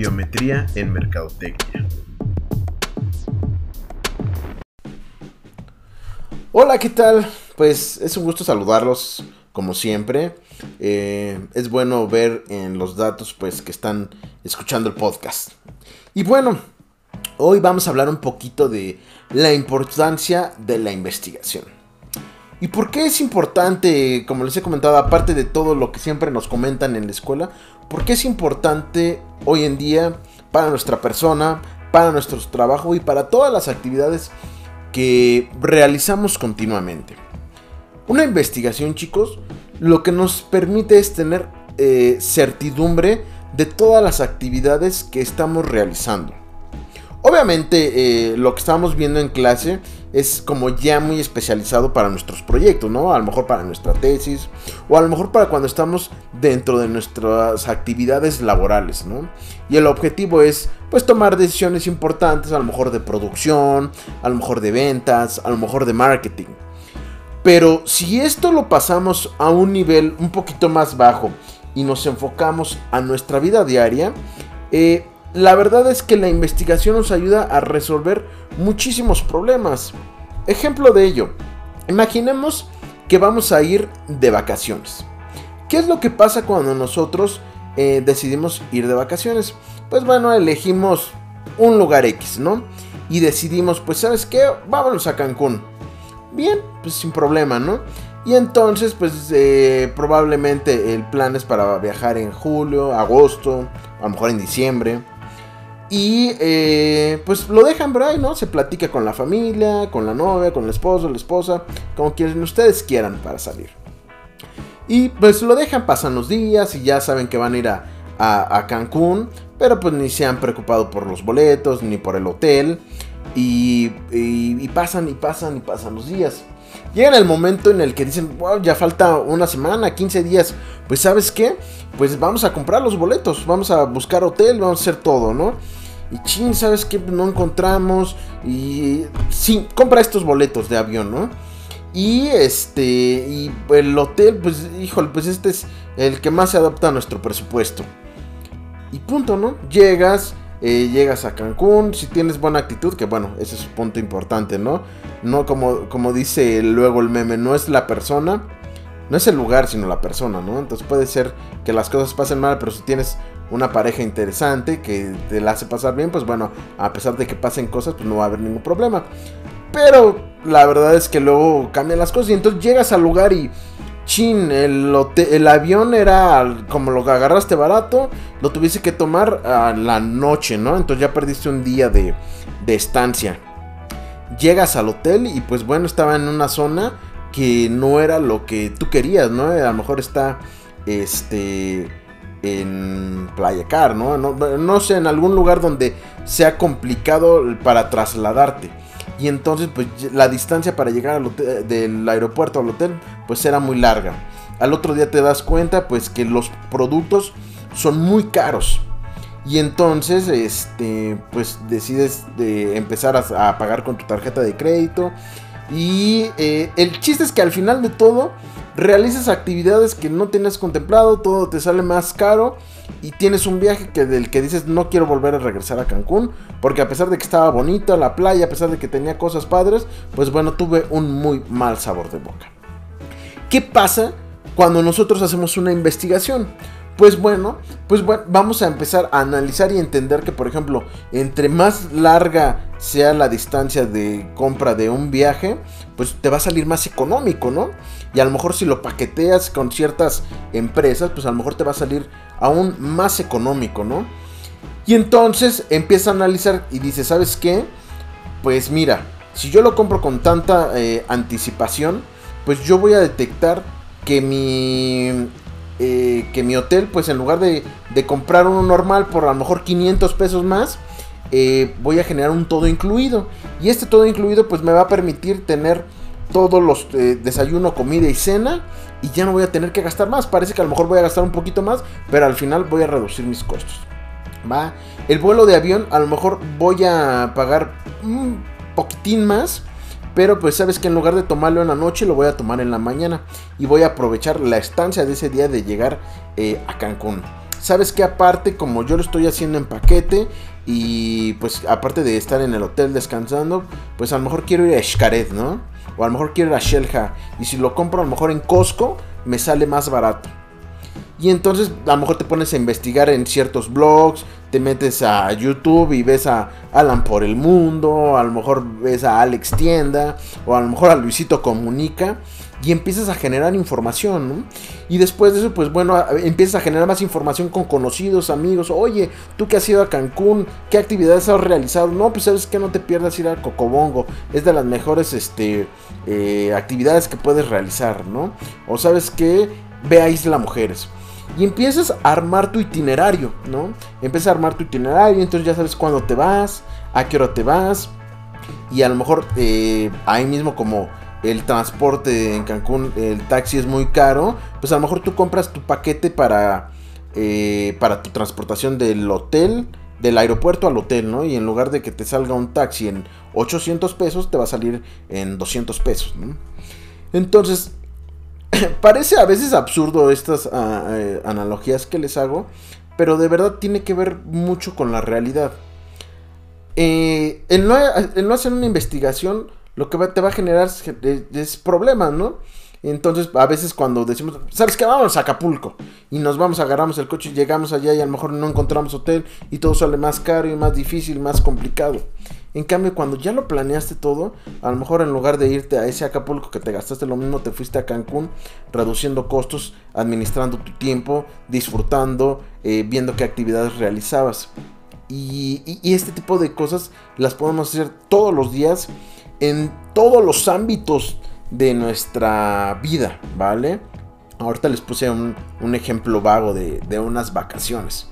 Biometría en Mercadotecnia. Hola, ¿qué tal? Pues es un gusto saludarlos como siempre. Eh, es bueno ver en los datos pues que están escuchando el podcast. Y bueno, hoy vamos a hablar un poquito de la importancia de la investigación. ¿Y por qué es importante, como les he comentado, aparte de todo lo que siempre nos comentan en la escuela, por qué es importante hoy en día para nuestra persona, para nuestro trabajo y para todas las actividades que realizamos continuamente? Una investigación, chicos, lo que nos permite es tener eh, certidumbre de todas las actividades que estamos realizando. Obviamente, eh, lo que estamos viendo en clase es como ya muy especializado para nuestros proyectos, ¿no? A lo mejor para nuestra tesis o a lo mejor para cuando estamos dentro de nuestras actividades laborales, ¿no? Y el objetivo es pues tomar decisiones importantes, a lo mejor de producción, a lo mejor de ventas, a lo mejor de marketing. Pero si esto lo pasamos a un nivel un poquito más bajo y nos enfocamos a nuestra vida diaria, eh, la verdad es que la investigación nos ayuda a resolver muchísimos problemas. Ejemplo de ello, imaginemos que vamos a ir de vacaciones. ¿Qué es lo que pasa cuando nosotros eh, decidimos ir de vacaciones? Pues bueno, elegimos un lugar X, ¿no? Y decidimos, pues sabes qué, vámonos a Cancún. Bien, pues sin problema, ¿no? Y entonces, pues eh, probablemente el plan es para viajar en julio, agosto, a lo mejor en diciembre. Y eh, pues lo dejan por ahí, ¿no? Se platica con la familia, con la novia, con el esposo, la esposa, como quien ustedes quieran para salir. Y pues lo dejan, pasan los días y ya saben que van a ir a, Cancún, pero pues ni se han preocupado por los boletos ni por el hotel. Y, y, pasan y pasan y pasan los días. Llega el momento en el que dicen, wow, ya falta una semana, 15 días. Pues sabes qué, pues vamos a comprar los boletos, vamos a buscar hotel, vamos a hacer todo, ¿no? Y ching, ¿sabes qué? No encontramos. Y sí, compra estos boletos de avión, ¿no? Y este, y el hotel, pues, híjole, pues este es el que más se adapta a nuestro presupuesto. Y punto, ¿no? Llegas, eh, llegas a Cancún, si tienes buena actitud, que bueno, ese es un punto importante, ¿no? No como, como dice luego el meme, no es la persona, no es el lugar, sino la persona, ¿no? Entonces puede ser que las cosas pasen mal, pero si tienes una pareja interesante que te la hace pasar bien, pues bueno, a pesar de que pasen cosas, pues no va a haber ningún problema. Pero la verdad es que luego cambian las cosas y entonces llegas al lugar y... Chin, el, el avión era como lo que agarraste barato, lo tuviste que tomar a la noche, ¿no? Entonces ya perdiste un día de, de estancia. Llegas al hotel y pues bueno, estaba en una zona que no era lo que tú querías, ¿no? A lo mejor está, este, en Playa Car, ¿no? ¿no? sé, en algún lugar donde sea complicado para trasladarte. Y entonces, pues la distancia para llegar al hotel, del aeropuerto al hotel, pues era muy larga. Al otro día te das cuenta, pues que los productos son muy caros. Y entonces, este, pues decides de empezar a, pagar con tu tarjeta de crédito. Y eh, el chiste es que al final de todo, realizas actividades que no tenías contemplado, todo te sale más caro y tienes un viaje que del que dices no quiero volver a regresar a Cancún, porque a pesar de que estaba bonita la playa, a pesar de que tenía cosas padres, pues bueno, tuve un muy mal sabor de boca. ¿Qué pasa cuando nosotros hacemos una investigación? Pues bueno, pues bueno, vamos a empezar a analizar y entender que, por ejemplo, entre más larga sea la distancia de compra de un viaje, pues te va a salir más económico, ¿no? Y a lo mejor si lo paqueteas con ciertas empresas, pues a lo mejor te va a salir aún más económico, ¿no? Y entonces empieza a analizar y dice, ¿sabes qué? Pues mira, si yo lo compro con tanta eh, anticipación, pues yo voy a detectar que mi eh, que mi hotel, pues en lugar de, comprar uno normal por a lo mejor 500 pesos más, eh, voy a generar un todo incluido. Y este todo incluido, pues me va a permitir tener todos los eh, desayuno, comida y cena. Y ya no voy a tener que gastar más. Parece que a lo mejor voy a gastar un poquito más, pero al final voy a reducir mis costos. Va. El vuelo de avión, a lo mejor voy a pagar un poquitín más pero pues sabes que en lugar de tomarlo en la noche, lo voy a tomar en la mañana. Y voy a aprovechar la estancia de ese día de llegar eh, a Cancún. sabes que aparte, como yo lo estoy haciendo en paquete, y pues aparte de estar en el hotel descansando, pues a lo mejor quiero ir a Xcaret, ¿no? O a lo mejor quiero ir a Shelja. Y si lo compro a lo mejor en Costco, me sale más barato. Y entonces a lo mejor te pones a investigar en ciertos blogs, te metes a YouTube y ves a Alan por el mundo, a lo mejor ves a Alex Tienda, o a lo mejor a Luisito Comunica, y empiezas a generar información, ¿no? Y después de eso, pues bueno, empiezas a generar más información con conocidos, amigos. Oye, tú que has ido a Cancún, ¿qué actividades has realizado? No, pues sabes que no te pierdas ir a Cocobongo. Es de las mejores este, eh, actividades que puedes realizar, ¿no? O sabes que ve a Isla Mujeres. Y empiezas a armar tu itinerario, ¿no? Empiezas a armar tu itinerario, entonces ya sabes cuándo te vas, a qué hora te vas. Y a lo mejor eh, ahí mismo como el transporte en Cancún, el taxi es muy caro, pues a lo mejor tú compras tu paquete para, eh, para tu transportación del hotel, del aeropuerto al hotel, ¿no? Y en lugar de que te salga un taxi en 800 pesos, te va a salir en 200 pesos, ¿no? Entonces, parece a veces absurdo estas ah, eh, analogías que les hago, pero de verdad tiene que ver mucho con la realidad. Eh, el, no, el no hacer una investigación lo que te va a generar es, problemas, ¿no? Entonces, a veces cuando decimos, ¿sabes qué? Vamos a Acapulco. Y nos vamos, agarramos el coche y llegamos allá y a lo mejor no encontramos hotel y todo sale más caro y más difícil, más complicado. En cambio, cuando ya lo planeaste todo, a lo mejor en lugar de irte a ese Acapulco que te gastaste lo mismo, te fuiste a Cancún, reduciendo costos, administrando tu tiempo, disfrutando, eh, viendo qué actividades realizabas. y este tipo de cosas las podemos hacer todos los días en todos los ámbitos de nuestra vida, ¿vale? Ahorita les puse un, ejemplo vago de, unas vacaciones.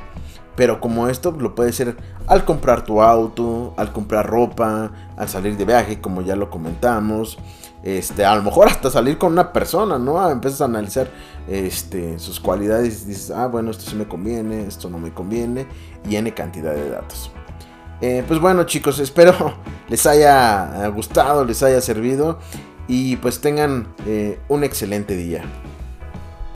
Pero como esto lo puede ser al comprar tu auto, al comprar ropa, al salir de viaje, como ya lo comentamos. Este, a lo mejor hasta salir con una persona, ¿no? Empiezas a analizar este, sus cualidades y dices, ah, bueno, esto sí me conviene, esto no me conviene, y N cantidad de datos. Eh, pues bueno chicos, espero les haya gustado, les haya servido y pues tengan eh, un excelente día.